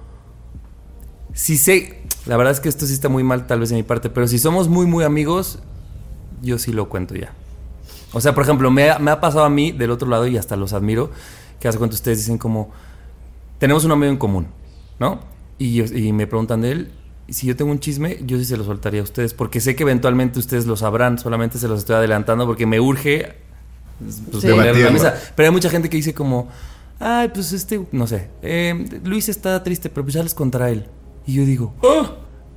si sé, la verdad es que esto sí está muy mal tal vez de mi parte, pero si somos muy, muy amigos, yo sí lo cuento ya. O sea, por ejemplo, me ha, me ha pasado a mí del otro lado y hasta los admiro, que hace cuenta ustedes dicen como, tenemos un amigo en común, ¿no? Y, yo- y me preguntan de él, si yo tengo un chisme, yo sí se lo soltaría a ustedes, porque sé que eventualmente ustedes lo sabrán, solamente se los estoy adelantando porque me urge pues, Sí. la mesa. Pero hay mucha gente que dice como, ay, pues este, no sé, eh, Luis está triste, pero pues ya les contará él. Y yo digo, "Ah,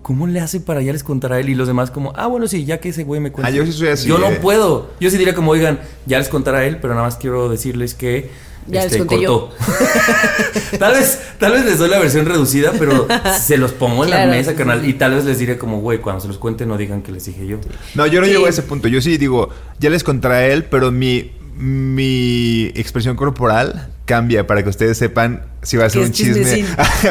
¿cómo le hace para ya les contará él? Y los demás como, ah, bueno, sí, ya que ese güey me cuenta. Ah, yo sí soy así, Yo no eh. puedo. Yo sí diría como, oigan, ya les contará él, pero nada más quiero decirles que... Ya les este, yo. cortó. tal vez, tal vez les doy la versión reducida, pero se los pongo en Claro, la mesa, sí. Y tal vez les diré como, güey, cuando se los cuente no digan que les dije yo. No, yo no Sí. llego a ese punto. Yo sí digo, ya les contará él, pero mi, mi expresión corporal cambia para que ustedes sepan si va a ser un chisme, chismecín.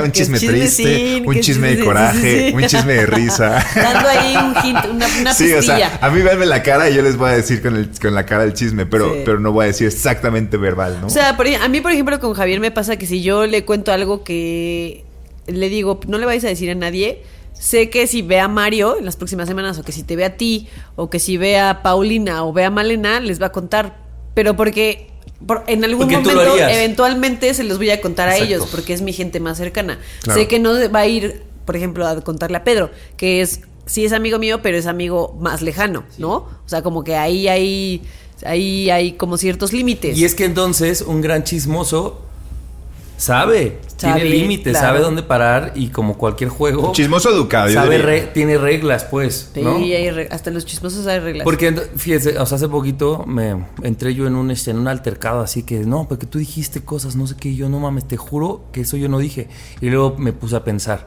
un chisme triste, un chisme de coraje, un chisme de risa. Dando ahí un hint, una, una Sí, o sea, a mí véanme la cara y yo les voy a decir con, el, con la cara el chisme, pero, Sí. pero no voy a decir exactamente verbal, ¿no? O sea, por a mí, por ejemplo, con Javier me pasa que si yo le cuento algo que le digo, no le vais a decir a nadie, sé que si ve a Mario en las próximas semanas, o que si te ve a ti, o que si ve a Paulina o ve a Malena, les va a contar. Pero porque por- en algún Porque momento, eventualmente se los voy a contar a ellos, porque es mi gente más cercana. Claro. Sé que no va a ir, por ejemplo, a contarle a Pedro, que es, sí es amigo mío, pero es amigo más lejano, ¿no? O sea, como que ahí hay, ahí hay como ciertos límites. Y es que entonces un gran chismoso sabe, Sabe, tiene límites, claro. sabe dónde parar y como cualquier juego, Chismoso educado, yo sabe re- tiene reglas, pues. Sí, ¿no? hay re- hasta los chismosos hay reglas. Porque, fíjese, o sea, hace poquito me entré yo en un, este, en un altercado así que, no, porque tú dijiste cosas, no sé qué, y yo no mames, te juro que eso yo no dije. Y luego me puse a pensar.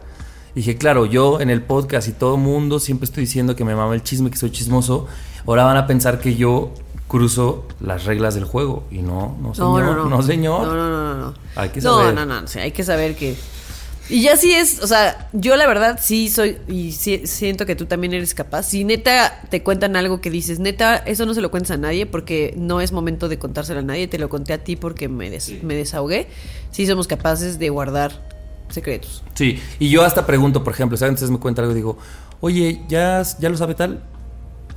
Dije, claro, yo en el podcast y todo mundo siempre estoy diciendo que me mama el chisme, que soy chismoso. Ahora van a pensar que yo cruzo las reglas del juego. Y no, no, señor. No, señor. No, no, no, no. no. Hay que no, saber. no, no, o sea, hay que saber que. Y ya sí es, o sea, yo la verdad sí soy, y sí- siento que tú también eres capaz. Si neta te cuentan algo que dices, neta, eso no se lo cuentas a nadie porque no es momento de contárselo a nadie, te lo conté a ti porque me, des- me desahogué. Sí somos capaces de guardar secretos. Sí, y yo hasta pregunto, por ejemplo, ¿saben? Entonces me cuenta algo y digo, oye, ¿ya, ya lo sabe tal?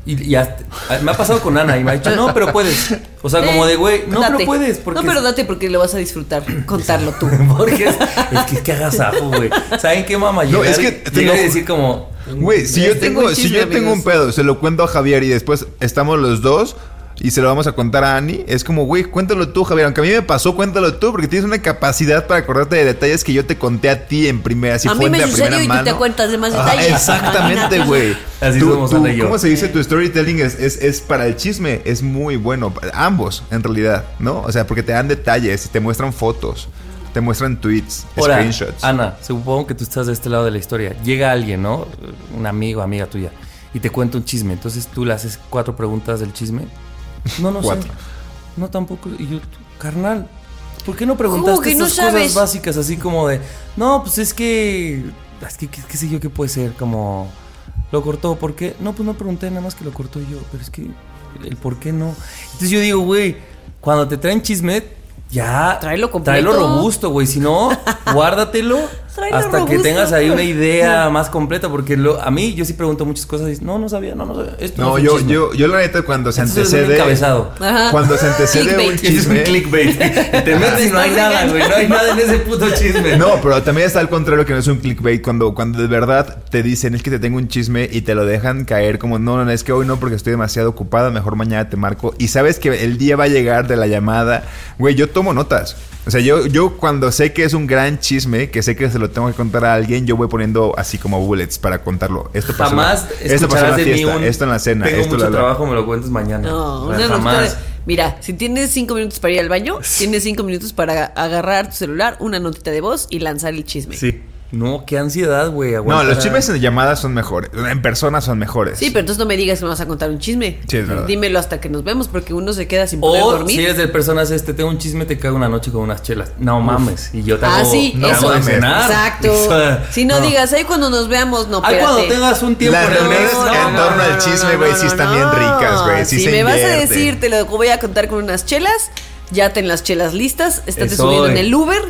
Y ya me ha pasado con Ana y me ha dicho, no, pero puedes. O sea, como de, güey, no, Date. pero puedes. Porque No, pero date porque lo vas a disfrutar, contarlo tú. Porque es, es que es que hagas ajo, güey. ¿Saben qué, mamá? No, Llegar, es que y- te llegar lo- y decir como... Güey, si yo tengo tengo, un si chisme, yo tengo un amigos. pedo, se lo cuento a Javier y después estamos los dos y se lo vamos a contar a Ani, es como, güey, cuéntalo tú, Javier. Aunque a mí me pasó, cuéntalo tú, porque tienes una capacidad para acordarte de detalles que yo te conté a ti en primera, así A mí fuente me a primera sucedió y tú mano. te cuentas de más detalles. exactamente, güey. Así Tú- somos tú- Ana y yo. ¿Cómo se dice? Tu storytelling es, es, es para el chisme, es muy bueno. Ambos, en realidad, ¿no? O sea, porque te dan detalles, te muestran fotos, te muestran tweets, Ahora, screenshots. Ana, supongo que tú estás de este lado de la historia. Llega alguien, ¿no? Un amigo, amiga tuya, y te cuenta un chisme. Entonces tú le haces cuatro preguntas del chisme. No, no Cuatro. sé. No tampoco. Y yo, carnal, ¿por qué no preguntaste que no estas cosas básicas así como de, no, pues es que, es que, qué, qué sé yo qué puede ser, como, lo cortó, ¿por qué? No, pues no pregunté, nada más que lo cortó yo, pero es que, el por qué no. Entonces yo digo, güey, cuando te traen chisme, ya, Tráelo completo. tráelo robusto, güey, si no, guárdatelo Hasta que tengas ahí una idea más completa, porque lo, a mí yo sí pregunto muchas cosas y dices, no, no sabía, no, no sabía. Esto No, un yo, chisme". yo, yo la neta cuando se Entonces es un antecede... encabezado. Cuando se antecede un Clickbait. Es un chisme... clickbait. Te metes y no hay nada, güey. No hay nada en ese puto chisme. No, pero también está al contrario que no es un clickbait cuando, cuando de verdad te dicen es que te tengo un chisme y te lo dejan caer como no, no, no, es que hoy no porque estoy demasiado ocupada, mejor mañana te marco y sabes que el día va a llegar de la llamada, güey, yo tomo notas. O sea, yo, yo cuando sé que es un gran chisme, que sé que se lo tengo que contar a alguien, yo voy poniendo así como bullets para contarlo. Esto pasó, Jamás esto pasó en la fiesta, un... esto en la cena, Tengo esto mucho la- la- trabajo, me lo cuentas mañana. No, una jamás. de- Mira, si tienes cinco minutos para ir al baño, tienes cinco minutos para agarrar tu celular, una notita de voz y lanzar el chisme. Sí. No, qué ansiedad, güey. No, los chismes en llamadas son mejores. En persona son mejores. Sí, pero entonces no me digas que me vas a contar un chisme. Sí, es verdad. Dímelo hasta que nos vemos porque uno se queda sin poder O dormir. si eres de personas, este, tengo un chisme, te cago una noche con unas chelas. No mames. Y yo te Ah, hago, sí, te eso. hago de cenar. Exacto. O sea, si no, no. digas, ahí cuando nos veamos, no, espérate. cuando tengas un tiempo Las reuniones mes, en no, torno al chisme, güey, sí están bien ricas, güey. Sí si se me vas a decir, te lo voy a contar con unas chelas, ya ten las chelas listas, estate Eso, subiendo en el Uber.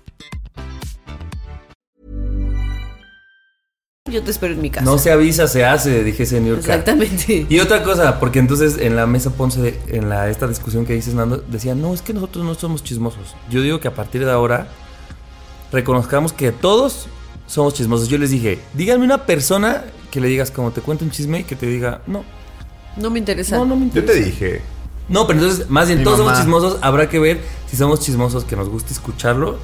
Yo te espero en mi casa. No se avisa, se hace, dije York. Exactamente. Y otra cosa, porque entonces en la mesa Ponce, de- en la, esta discusión que dices, Nando, decía, no, es que nosotros no somos chismosos. Yo digo que a partir de ahora reconozcamos que todos somos chismosos. Yo les dije, díganme una persona que le digas como te cuento un chisme y que te diga, no, No me interesa. no, no me Yo interesa. te dije. No, pero entonces, más bien, Mi todos mamá. somos chismosos. Habrá que ver si somos chismosos que nos guste escucharlo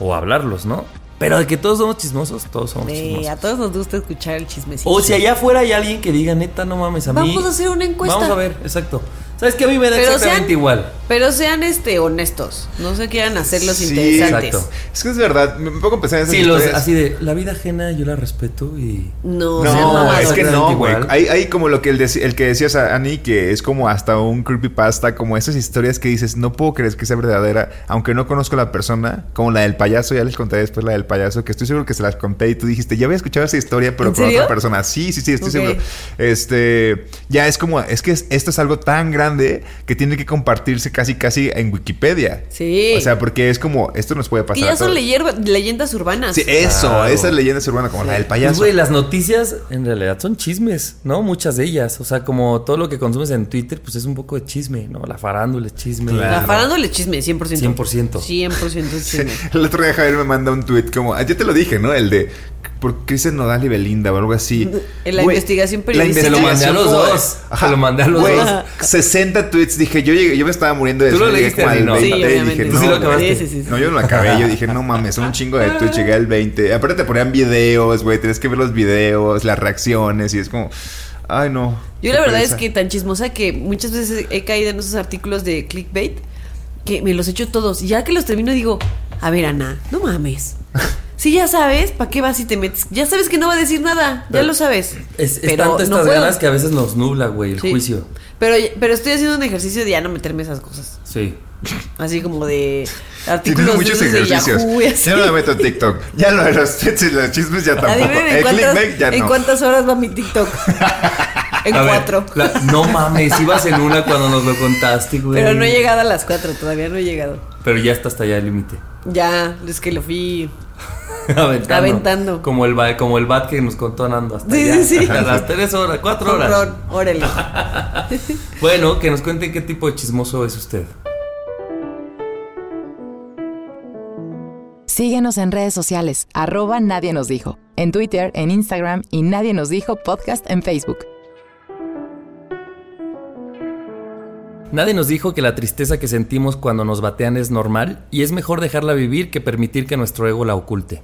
o hablarlos, ¿no? Pero de que todos somos chismosos, todos somos Eh, chismosos. a todos nos gusta escuchar el chismecito. O si allá afuera hay alguien que diga, neta, no mames, a mí. Vamos a hacer una encuesta. Vamos a ver, exacto. ¿Sabes que A mí me da Pero exactamente sean- igual. Pero sean este honestos. No se quieran hacerlos Sí, interesantes. exacto. Es que es verdad. Me pongo a pensar en esas Sí, los, así de, la vida ajena yo la respeto y... No, No, mamados. es que no, güey. Hay, hay como lo que el, el que decías a Annie, que es como hasta un creepypasta, como esas historias que dices, no puedo creer que sea verdadera, aunque no conozco a la persona, como la del payaso, ya les conté después la del payaso, que estoy seguro que se las conté y tú dijiste, ya había escuchado esa historia, pero ¿En con serio? otra persona. Sí, sí, sí, estoy seguro. Este, ya es como, es que es- esto es algo tan grande que tiene que compartirse casi, casi en Wikipedia. Sí. O sea, porque es como, esto nos puede pasar. que ya son leyendas urbanas. Sí, eso, Claro. esas leyendas urbanas, como la del Pues, payaso. güey, las noticias en realidad son chismes, ¿no? Muchas de ellas. O sea, como todo lo que consumes en Twitter, pues es un poco de chisme, ¿no? La farándula es chisme. La farándula es chisme, 100%. 100%. 100% es chisme. El otro día Javier me manda un tweet como, ah, ya te lo dije, ¿no? El de por Cristian Nodal y Belinda o algo así. En la investigación la periodística. Se lo mandé a los dos. Se lo mandé a los dos. 60 tweets. Dije, yo llegué, yo me estaba muriendo de Tú lo leíste, como al Ani, ¿no? 20, Sí, obviamente. dije, sí no, lo acabaste. Sí, sí, sí, sí. No, yo no lo acabé. Yo dije, no mames, son un chingo de tweets. Llegué al 20. Aparte te ponían videos, güey. Tienes que ver los videos, las reacciones. Y es como, ay, no. Yo la verdad es que tan chismosa que muchas veces he caído en esos artículos de clickbait que me los echo todos. Y ya que los termino digo, a ver, Ana, no mames. Si ya sabes, ¿para qué vas y te metes? Ya sabes que no va a decir nada, ya lo sabes. Es, es Pero tanto no estas puedo. ganas que a veces nos nubla, güey, el Sí. juicio. Pero, pero estoy haciendo un ejercicio de ya no meterme esas cosas. Sí. Así como de Tienes artículos muchos de, esos de ejercicios. Yahoo y así. Ya no me meto en TikTok. Ya lo de los y los chismes ya tampoco. Adivinen en cuántas, en cuántas horas va mi TikTok. en A ver, cuatro. la- no mames, ibas en una cuando nos lo contaste, güey. Pero no he llegado a las cuatro, todavía no he llegado. Pero ya está hasta allá el límite. Ya, es que lo fui. Aventando. Aventando. Como el, ba- como el bat que nos contó Nando hasta Sí, allá. sí, sí. A las tres horas, cuatro horas. Comprón, órale. Bueno, que nos cuente qué tipo de chismoso es usted. Síguenos en redes sociales, arroba Nadie nos dijo, en Twitter, en Instagram y Nadie nos dijo podcast en Facebook. Nadie nos dijo que la tristeza que sentimos cuando nos batean es normal y es mejor dejarla vivir que permitir que nuestro ego la oculte.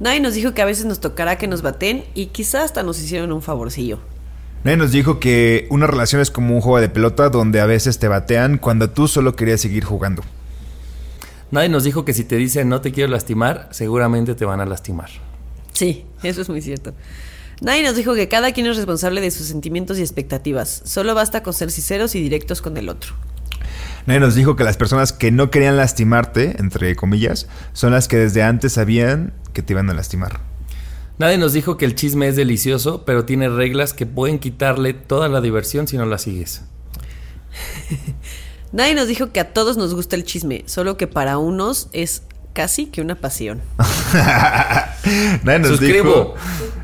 Nadie nos dijo que a veces nos tocará que nos baten y quizás hasta nos hicieron un favorcillo. Nadie nos dijo que una relación es como un juego de pelota donde a veces te batean cuando tú solo querías seguir jugando. Nadie nos dijo que si te dicen no te quiero lastimar, seguramente te van a lastimar. Sí, eso es muy cierto. Nadie nos dijo que cada quien es responsable de sus sentimientos y expectativas. Solo basta con ser sinceros y directos con el otro. Nadie nos dijo que las personas que no querían lastimarte, entre comillas, son las que desde antes sabían que te iban a lastimar. Nadie nos dijo que el chisme es delicioso, pero tiene reglas que pueden quitarle toda la diversión si no la sigues. Nadie nos dijo que a todos nos gusta el chisme, solo que para unos es casi que una pasión. nadie, nos Suscribo. dijo,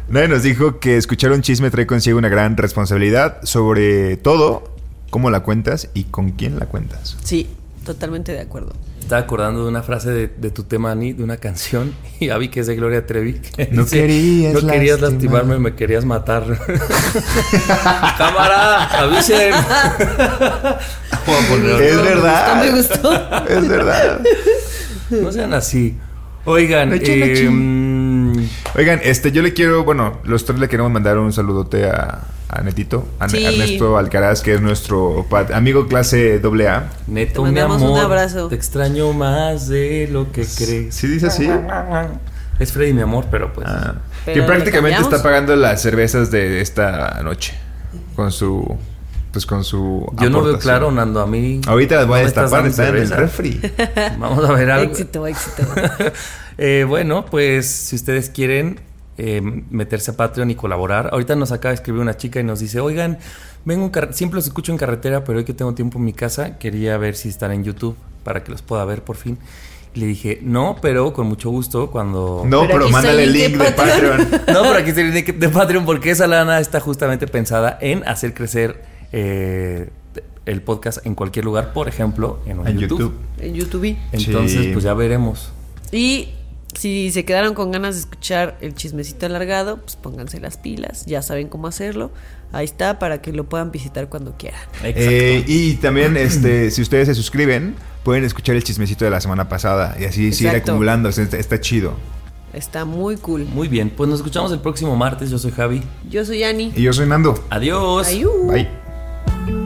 nadie nos dijo que escuchar un chisme trae consigo una gran responsabilidad sobre todo cómo la cuentas y con quién la cuentas. Sí, totalmente de acuerdo. estaba acordando de una frase de, de tu tema, Ani, de una canción, y ya vi que es de Gloria Trevi. que No querías No querías lastimar". lastimarme, me querías matar. ¡Cámara! ¡Avisen! Es verdad. Me gustó. Es verdad. No sean así. Oigan, eh, mm, Oigan, este, yo le quiero, bueno, los tres le queremos mandar un saludote a, a Netito, a Sí. Ernesto Alcaraz, que es nuestro amigo clase AA. neto, un abrazo. Te extraño más de lo que crees. ¿Sí dice así? Es Freddy, mi amor, pero pues. Ah, Pero que prácticamente está pagando las cervezas de esta noche con su pues con su Yo no veo claro, Nando. A mí. Ahorita las voy a destapar, está en el refri. Vamos a ver algo. Éxito, éxito. Eh, bueno, pues si ustedes quieren eh, meterse a Patreon y colaborar, ahorita nos acaba de escribir una chica y nos dice, oigan, vengo siempre los escucho en carretera, pero hoy que tengo tiempo en mi casa, quería ver si están en YouTube para que los pueda ver por fin. Y le dije, no, pero con mucho gusto cuando... No, Pero mándale el link de de Patreon. Patreon. No, pero aquí está el link de Patreon porque esa lana está justamente pensada en hacer crecer eh, el podcast en cualquier lugar, por ejemplo, en, un En YouTube. YouTube. En YouTube. Entonces, Sí. pues ya veremos. Y si se quedaron con ganas de escuchar el chismecito alargado, pues pónganse las pilas. Ya saben cómo hacerlo. Ahí está para que lo puedan visitar cuando quieran. Exacto. Eh, y también, este, si ustedes se suscriben, pueden escuchar el chismecito de la semana pasada y así seguir Exacto. acumulando. Está, está chido. Está muy cool. Muy bien, pues nos escuchamos el próximo martes. Yo soy Javi. Yo soy Ani. Y yo soy Nando. Adiós. Ayú. Bye.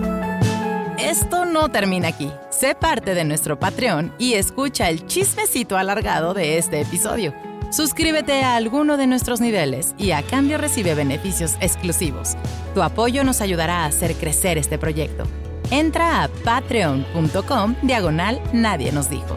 Esto no termina aquí. Sé parte de nuestro Patreon y escucha el chismecito alargado de este episodio. Suscríbete a alguno de nuestros niveles y a cambio recibe beneficios exclusivos. Tu apoyo nos ayudará a hacer crecer este proyecto. Entra a patreon.com diagonal nadie nos dijo.